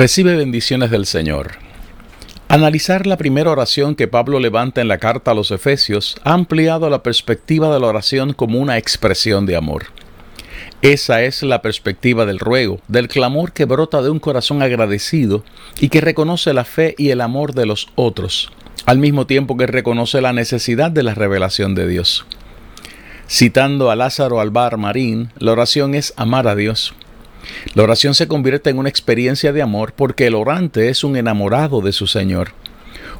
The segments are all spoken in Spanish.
Recibe bendiciones del Señor. Analizar la primera oración que Pablo levanta en la carta a los Efesios ha ampliado la perspectiva de la oración como una expresión de amor. Esa es la perspectiva del ruego, del clamor que brota de un corazón agradecido y que reconoce la fe y el amor de los otros, al mismo tiempo que reconoce la necesidad de la revelación de Dios. Citando a Lázaro Albar Marín, la oración es amar a Dios. La oración se convierte en una experiencia de amor porque el orante es un enamorado de su Señor,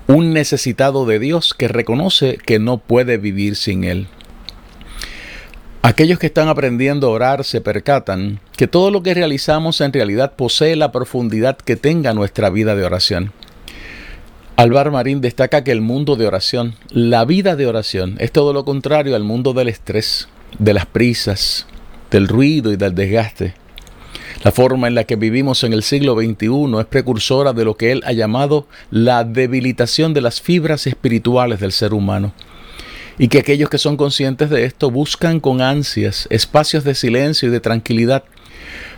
un necesitado de Dios que reconoce que no puede vivir sin Él. Aquellos que están aprendiendo a orar se percatan que todo lo que realizamos en realidad posee la profundidad que tenga nuestra vida de oración. Alvar Marín destaca que el mundo de oración, la vida de oración, es todo lo contrario al mundo del estrés, de las prisas, del ruido y del desgaste. La forma en la que vivimos en el siglo XXI es precursora de lo que él ha llamado la debilitación de las fibras espirituales del ser humano. Y que aquellos que son conscientes de esto buscan con ansias espacios de silencio y de tranquilidad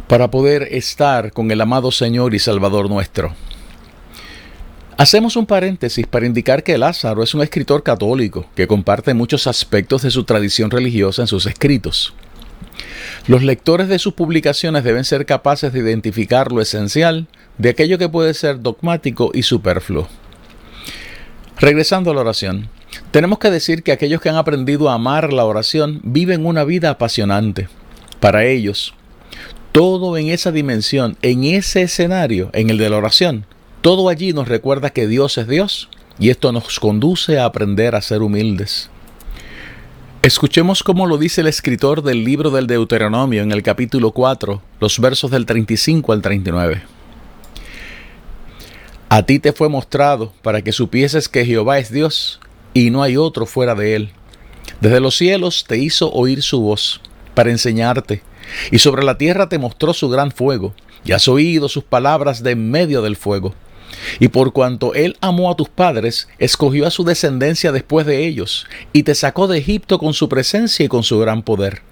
para poder estar con el amado Señor y Salvador nuestro. Hacemos un paréntesis para indicar que Lázaro es un escritor católico que comparte muchos aspectos de su tradición religiosa en sus escritos. Los lectores de sus publicaciones deben ser capaces de identificar lo esencial de aquello que puede ser dogmático y superfluo. Regresando a la oración, tenemos que decir que aquellos que han aprendido a amar la oración viven una vida apasionante. Para ellos, todo en esa dimensión, en ese escenario, en el de la oración, todo allí nos recuerda que Dios es Dios y esto nos conduce a aprender a ser humildes. Escuchemos cómo lo dice el escritor del libro del Deuteronomio en el capítulo 4, los versos del 35 al 39. A ti te fue mostrado para que supieses que Jehová es Dios y no hay otro fuera de él. Desde los cielos te hizo oír su voz para enseñarte, y sobre la tierra te mostró su gran fuego, y has oído sus palabras de en medio del fuego. Y por cuanto él amó a tus padres, escogió a su descendencia después de ellos, y te sacó de Egipto con su presencia y con su gran poder,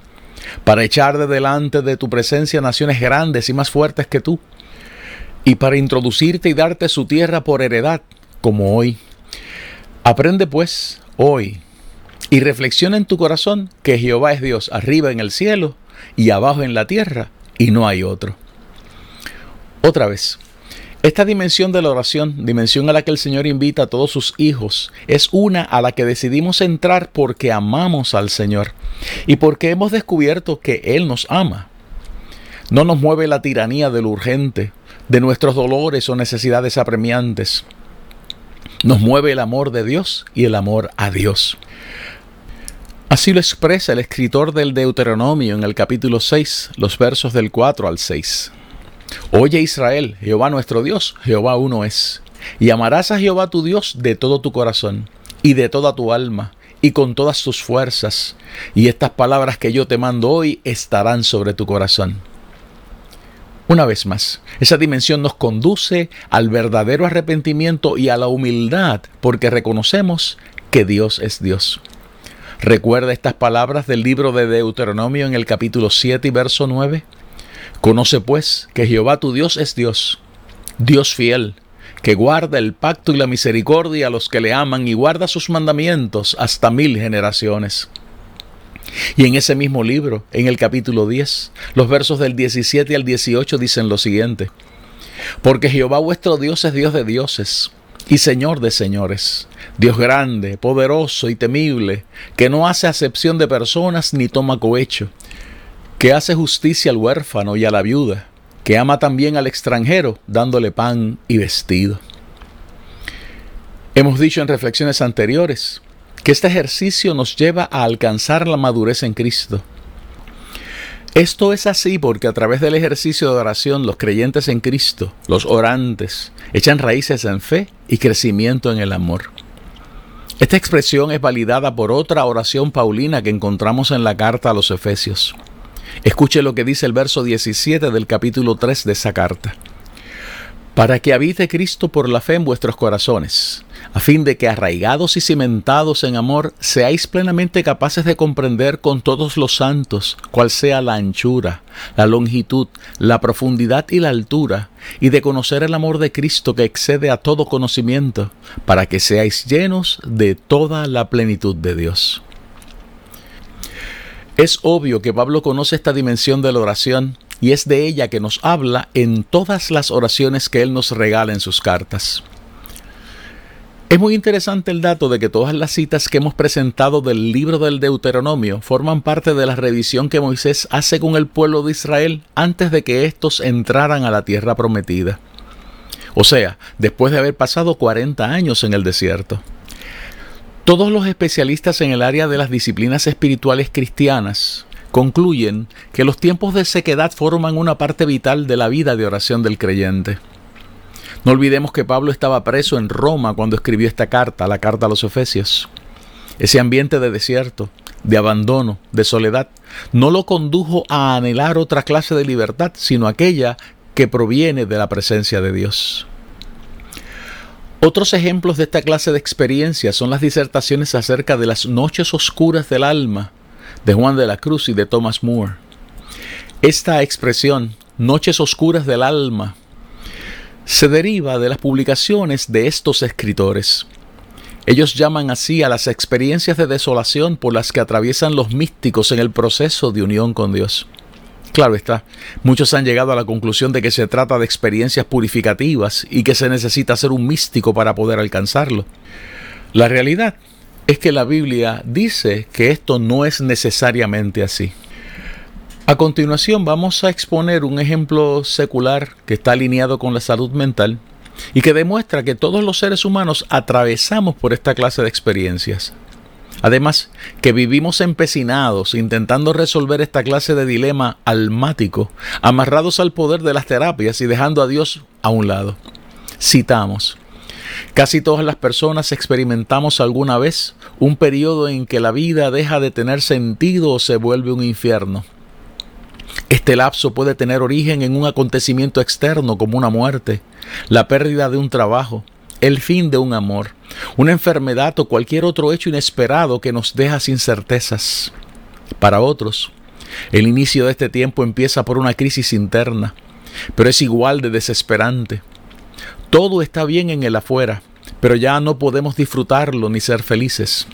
para echar de delante de tu presencia naciones grandes y más fuertes que tú, y para introducirte y darte su tierra por heredad, como hoy. Aprende pues hoy, y reflexiona en tu corazón que Jehová es Dios arriba en el cielo y abajo en la tierra, y no hay otro. Otra vez, esta dimensión de la oración, dimensión a la que el Señor invita a todos sus hijos, es una a la que decidimos entrar porque amamos al Señor y porque hemos descubierto que Él nos ama. No nos mueve la tiranía de lo urgente, de nuestros dolores o necesidades apremiantes. Nos mueve el amor de Dios y el amor a Dios. Así lo expresa el escritor del Deuteronomio en el capítulo 6, los versos del 4 al 6. Oye Israel, Jehová nuestro Dios, Jehová uno es. Y amarás a Jehová tu Dios de todo tu corazón y de toda tu alma y con todas tus fuerzas. Y estas palabras que yo te mando hoy estarán sobre tu corazón. Una vez más, esa dimensión nos conduce al verdadero arrepentimiento y a la humildad porque reconocemos que Dios es Dios. Recuerda estas palabras del libro de Deuteronomio en el capítulo 7 y verso 9. Conoce pues que Jehová tu Dios es Dios, Dios fiel, que guarda el pacto y la misericordia a los que le aman y guarda sus mandamientos hasta mil generaciones. Y en ese mismo libro, en el capítulo 10, los versos del 17 al 18 dicen lo siguiente. Porque Jehová vuestro Dios es Dios de dioses y Señor de señores, Dios grande, poderoso y temible, que no hace acepción de personas ni toma cohecho que hace justicia al huérfano y a la viuda, que ama también al extranjero, dándole pan y vestido. Hemos dicho en reflexiones anteriores que este ejercicio nos lleva a alcanzar la madurez en Cristo. Esto es así porque a través del ejercicio de oración los creyentes en Cristo, los orantes, echan raíces en fe y crecimiento en el amor. Esta expresión es validada por otra oración paulina que encontramos en la carta a los Efesios. Escuche lo que dice el verso 17 del capítulo 3 de esa carta para que habite Cristo por la fe en vuestros corazones, a fin de que arraigados y cimentados en amor, seáis plenamente capaces de comprender con todos los santos cuál sea la anchura, la longitud, la profundidad y la altura, y de conocer el amor de Cristo que excede a todo conocimiento, para que seáis llenos de toda la plenitud de Dios. Es obvio que Pablo conoce esta dimensión de la oración, y es de ella que nos habla en todas las oraciones que Él nos regala en sus cartas. Es muy interesante el dato de que todas las citas que hemos presentado del libro del Deuteronomio forman parte de la revisión que Moisés hace con el pueblo de Israel antes de que éstos entraran a la tierra prometida. O sea, después de haber pasado 40 años en el desierto. Todos los especialistas en el área de las disciplinas espirituales cristianas concluyen que los tiempos de sequedad forman una parte vital de la vida de oración del creyente. No olvidemos que Pablo estaba preso en Roma cuando escribió esta carta, la carta a los Efesios. Ese ambiente de desierto, de abandono, de soledad, no lo condujo a anhelar otra clase de libertad, sino aquella que proviene de la presencia de Dios. Otros ejemplos de esta clase de experiencias son las disertaciones acerca de las noches oscuras del alma de Juan de la Cruz y de Thomas Moore. Esta expresión, noches oscuras del alma, se deriva de las publicaciones de estos escritores. Ellos llaman así a las experiencias de desolación por las que atraviesan los místicos en el proceso de unión con Dios. Claro está, muchos han llegado a la conclusión de que se trata de experiencias purificativas y que se necesita ser un místico para poder alcanzarlo. La realidad es que la Biblia dice que esto no es necesariamente así. A continuación vamos a exponer un ejemplo secular que está alineado con la salud mental y que demuestra que todos los seres humanos atravesamos por esta clase de experiencias. Además, que vivimos empecinados intentando resolver esta clase de dilema almático, amarrados al poder de las terapias y dejando a Dios a un lado. Citamos, Casi todas las personas experimentamos alguna vez un periodo en que la vida deja de tener sentido o se vuelve un infierno. Este lapso puede tener origen en un acontecimiento externo como una muerte, la pérdida de un trabajo, el fin de un amor, una enfermedad o cualquier otro hecho inesperado que nos deja sin certezas. Para otros, el inicio de este tiempo empieza por una crisis interna, pero es igual de desesperante. Todo está bien en el afuera, pero ya no podemos disfrutarlo ni ser felices.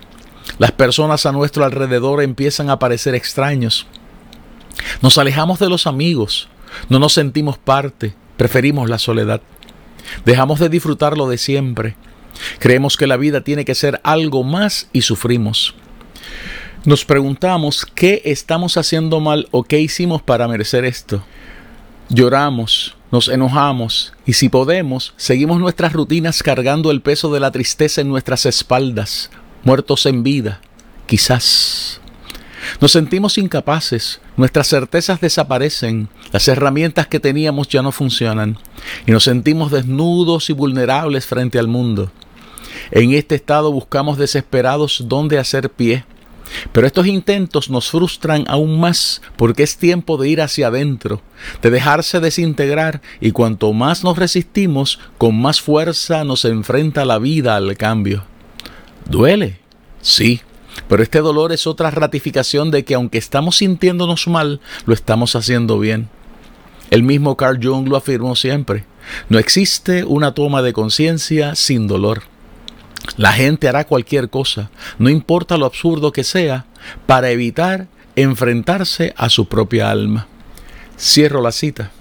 Las personas a nuestro alrededor empiezan a parecer extraños. Nos alejamos de los amigos, no nos sentimos parte, preferimos la soledad. Dejamos de disfrutar lo de siempre. Creemos que la vida tiene que ser algo más y sufrimos. Nos preguntamos qué estamos haciendo mal o qué hicimos para merecer esto. Lloramos, nos enojamos y si podemos, seguimos nuestras rutinas cargando el peso de la tristeza en nuestras espaldas, muertos en vida, quizás. Nos sentimos incapaces, nuestras certezas desaparecen, las herramientas que teníamos ya no funcionan y nos sentimos desnudos y vulnerables frente al mundo. En este estado buscamos desesperados dónde hacer pie pero estos intentos nos frustran aún más porque es tiempo de ir hacia adentro, de dejarse desintegrar y cuanto más nos resistimos, con más fuerza nos enfrenta la vida al cambio. ¿Duele? Sí, pero este dolor es otra ratificación de que aunque estamos sintiéndonos mal, lo estamos haciendo bien. El mismo Carl Jung lo afirmó siempre. No existe una toma de conciencia sin dolor. La gente hará cualquier cosa, no importa lo absurdo que sea, para evitar enfrentarse a su propia alma. Cierro la cita.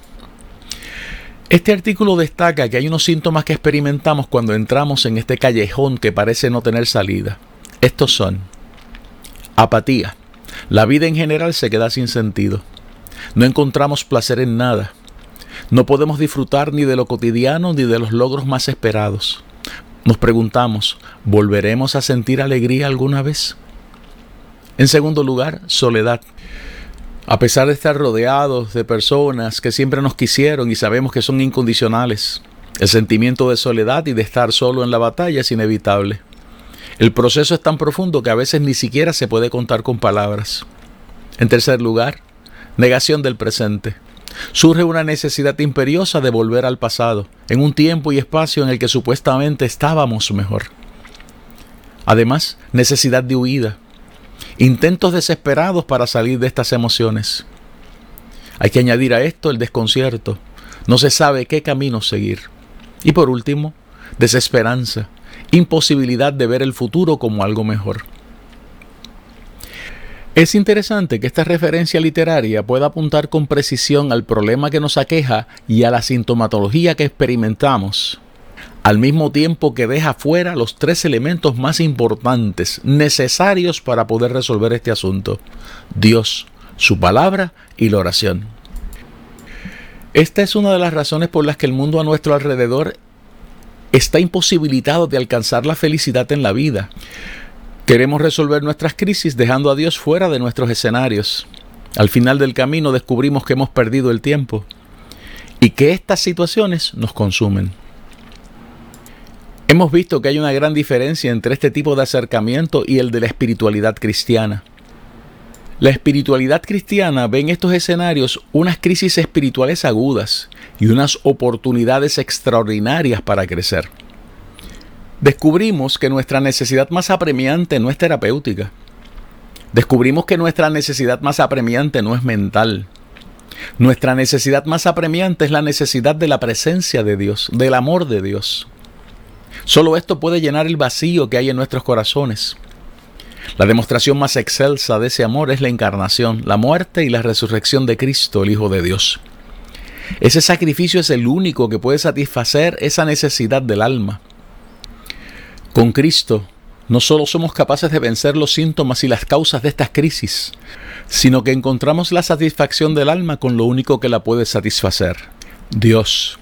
Este artículo destaca que hay unos síntomas que experimentamos cuando entramos en este callejón que parece no tener salida. Estos son apatía. La vida en general se queda sin sentido. No encontramos placer en nada. No podemos disfrutar ni de lo cotidiano ni de los logros más esperados. Nos preguntamos, ¿volveremos a sentir alegría alguna vez? En segundo lugar, soledad. A pesar de estar rodeados de personas que siempre nos quisieron y sabemos que son incondicionales, el sentimiento de soledad y de estar solo en la batalla es inevitable. El proceso es tan profundo que a veces ni siquiera se puede contar con palabras. En tercer lugar, negación del presente. Surge una necesidad imperiosa de volver al pasado, en un tiempo y espacio en el que supuestamente estábamos mejor. Además, necesidad de huida, intentos desesperados para salir de estas emociones. Hay que añadir a esto el desconcierto, no se sabe qué camino seguir. Y por último, desesperanza, imposibilidad de ver el futuro como algo mejor. Es interesante que esta referencia literaria pueda apuntar con precisión al problema que nos aqueja y a la sintomatología que experimentamos, al mismo tiempo que deja fuera los tres elementos más importantes necesarios para poder resolver este asunto, Dios, su palabra y la oración. Esta es una de las razones por las que el mundo a nuestro alrededor está imposibilitado de alcanzar la felicidad en la vida. Queremos resolver nuestras crisis dejando a Dios fuera de nuestros escenarios. Al final del camino descubrimos que hemos perdido el tiempo y que estas situaciones nos consumen. Hemos visto que hay una gran diferencia entre este tipo de acercamiento y el de la espiritualidad cristiana. La espiritualidad cristiana ve en estos escenarios unas crisis espirituales agudas y unas oportunidades extraordinarias para crecer descubrimos que nuestra necesidad más apremiante no es terapéutica. Descubrimos que nuestra necesidad más apremiante no es mental. Nuestra necesidad más apremiante es la necesidad de la presencia de Dios, del amor de Dios. Solo esto puede llenar el vacío que hay en nuestros corazones. La demostración más excelsa de ese amor es la encarnación, la muerte y la resurrección de Cristo, el Hijo de Dios. Ese sacrificio es el único que puede satisfacer esa necesidad del alma. Con Cristo no solo somos capaces de vencer los síntomas y las causas de estas crisis, sino que encontramos la satisfacción del alma con lo único que la puede satisfacer, Dios.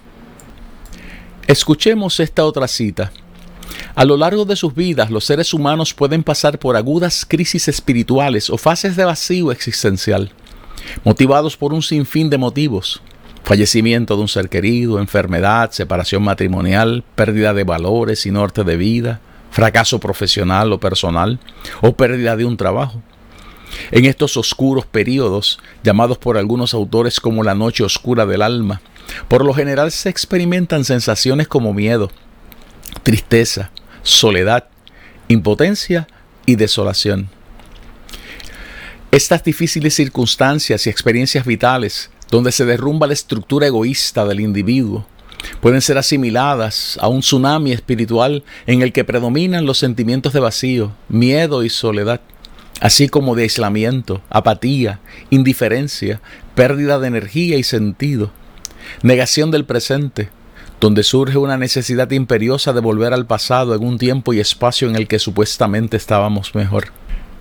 Escuchemos esta otra cita. A lo largo de sus vidas, los seres humanos pueden pasar por agudas crisis espirituales o fases de vacío existencial, motivados por un sinfín de motivos. Fallecimiento de un ser querido, enfermedad, separación matrimonial, pérdida de valores y norte de vida, fracaso profesional o personal, o pérdida de un trabajo. En estos oscuros periodos, llamados por algunos autores como la noche oscura del alma, por lo general se experimentan sensaciones como miedo, tristeza, soledad, impotencia y desolación. Estas difíciles circunstancias y experiencias vitales donde se derrumba la estructura egoísta del individuo, pueden ser asimiladas a un tsunami espiritual en el que predominan los sentimientos de vacío, miedo y soledad, así como de aislamiento, apatía, indiferencia, pérdida de energía y sentido, negación del presente, donde surge una necesidad imperiosa de volver al pasado en un tiempo y espacio en el que supuestamente estábamos mejor,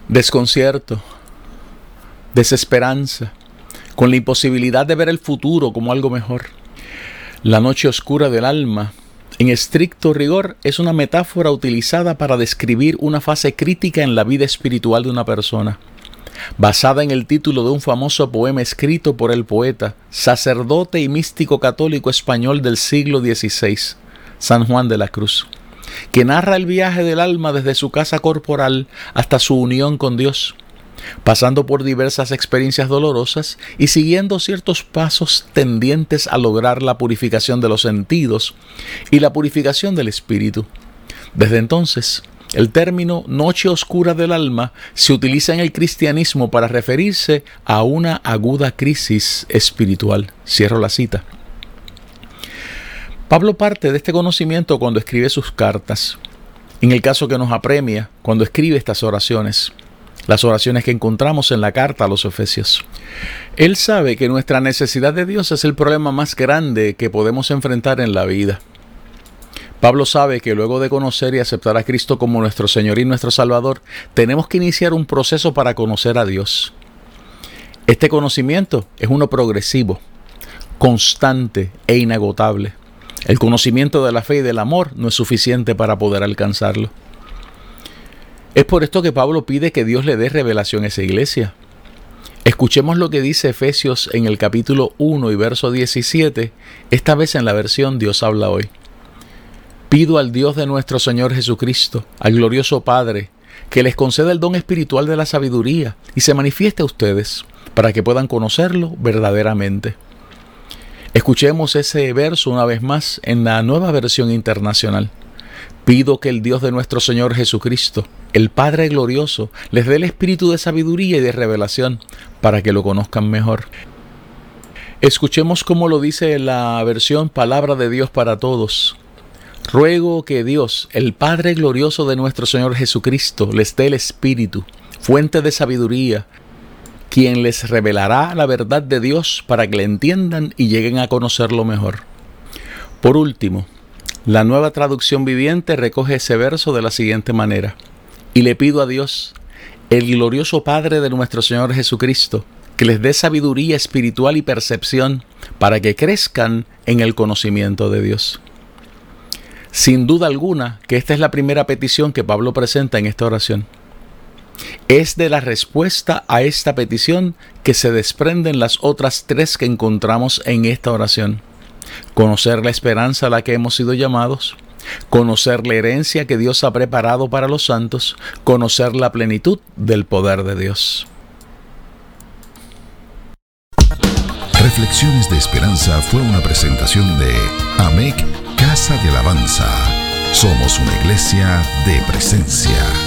desconcierto, desesperanza, con la imposibilidad de ver el futuro como algo mejor. La noche oscura del alma, en estricto rigor, es una metáfora utilizada para describir una fase crítica en la vida espiritual de una persona, basada en el título de un famoso poema escrito por el poeta, sacerdote y místico católico español del siglo XVI, San Juan de la Cruz, que narra el viaje del alma desde su casa corporal hasta su unión con Dios pasando por diversas experiencias dolorosas y siguiendo ciertos pasos tendientes a lograr la purificación de los sentidos y la purificación del espíritu. Desde entonces, el término noche oscura del alma se utiliza en el cristianismo para referirse a una aguda crisis espiritual. Cierro la cita. Pablo parte de este conocimiento cuando escribe sus cartas. En el caso que nos apremia, cuando escribe estas oraciones las oraciones que encontramos en la carta a los Efesios. Él sabe que nuestra necesidad de Dios es el problema más grande que podemos enfrentar en la vida. Pablo sabe que luego de conocer y aceptar a Cristo como nuestro Señor y nuestro Salvador, tenemos que iniciar un proceso para conocer a Dios. Este conocimiento es uno progresivo. constante e inagotable. El conocimiento de la fe y del amor no es suficiente para poder alcanzarlo. Es por esto que Pablo pide que Dios le dé revelación a esa iglesia. Escuchemos lo que dice Efesios en el capítulo 1 y verso 17, esta vez en la versión Dios habla hoy. Pido al Dios de nuestro Señor Jesucristo, al glorioso Padre, que les conceda el don espiritual de la sabiduría y se manifieste a ustedes para que puedan conocerlo verdaderamente. Escuchemos ese verso una vez más en la nueva versión internacional. Pido que el Dios de nuestro Señor Jesucristo, el Padre glorioso, les dé el espíritu de sabiduría y de revelación para que lo conozcan mejor. Escuchemos cómo lo dice la versión Palabra de Dios para Todos. Ruego que Dios, el Padre glorioso de nuestro Señor Jesucristo, les dé el espíritu, fuente de sabiduría, quien les revelará la verdad de Dios para que le entiendan y lleguen a conocerlo mejor. Por último, la nueva traducción viviente recoge ese verso de la siguiente manera. Y le pido a Dios, el glorioso Padre de nuestro Señor Jesucristo, que les dé sabiduría espiritual y percepción para que crezcan en el conocimiento de Dios. Sin duda alguna que esta es la primera petición que Pablo presenta en esta oración. Es de la respuesta a esta petición que se desprenden las otras tres que encontramos en esta oración. Conocer la esperanza a la que hemos sido llamados, conocer la herencia que Dios ha preparado para los santos, conocer la plenitud del poder de Dios. Reflexiones de Esperanza fue una presentación de AMEC Casa de Alabanza. Somos una iglesia de presencia.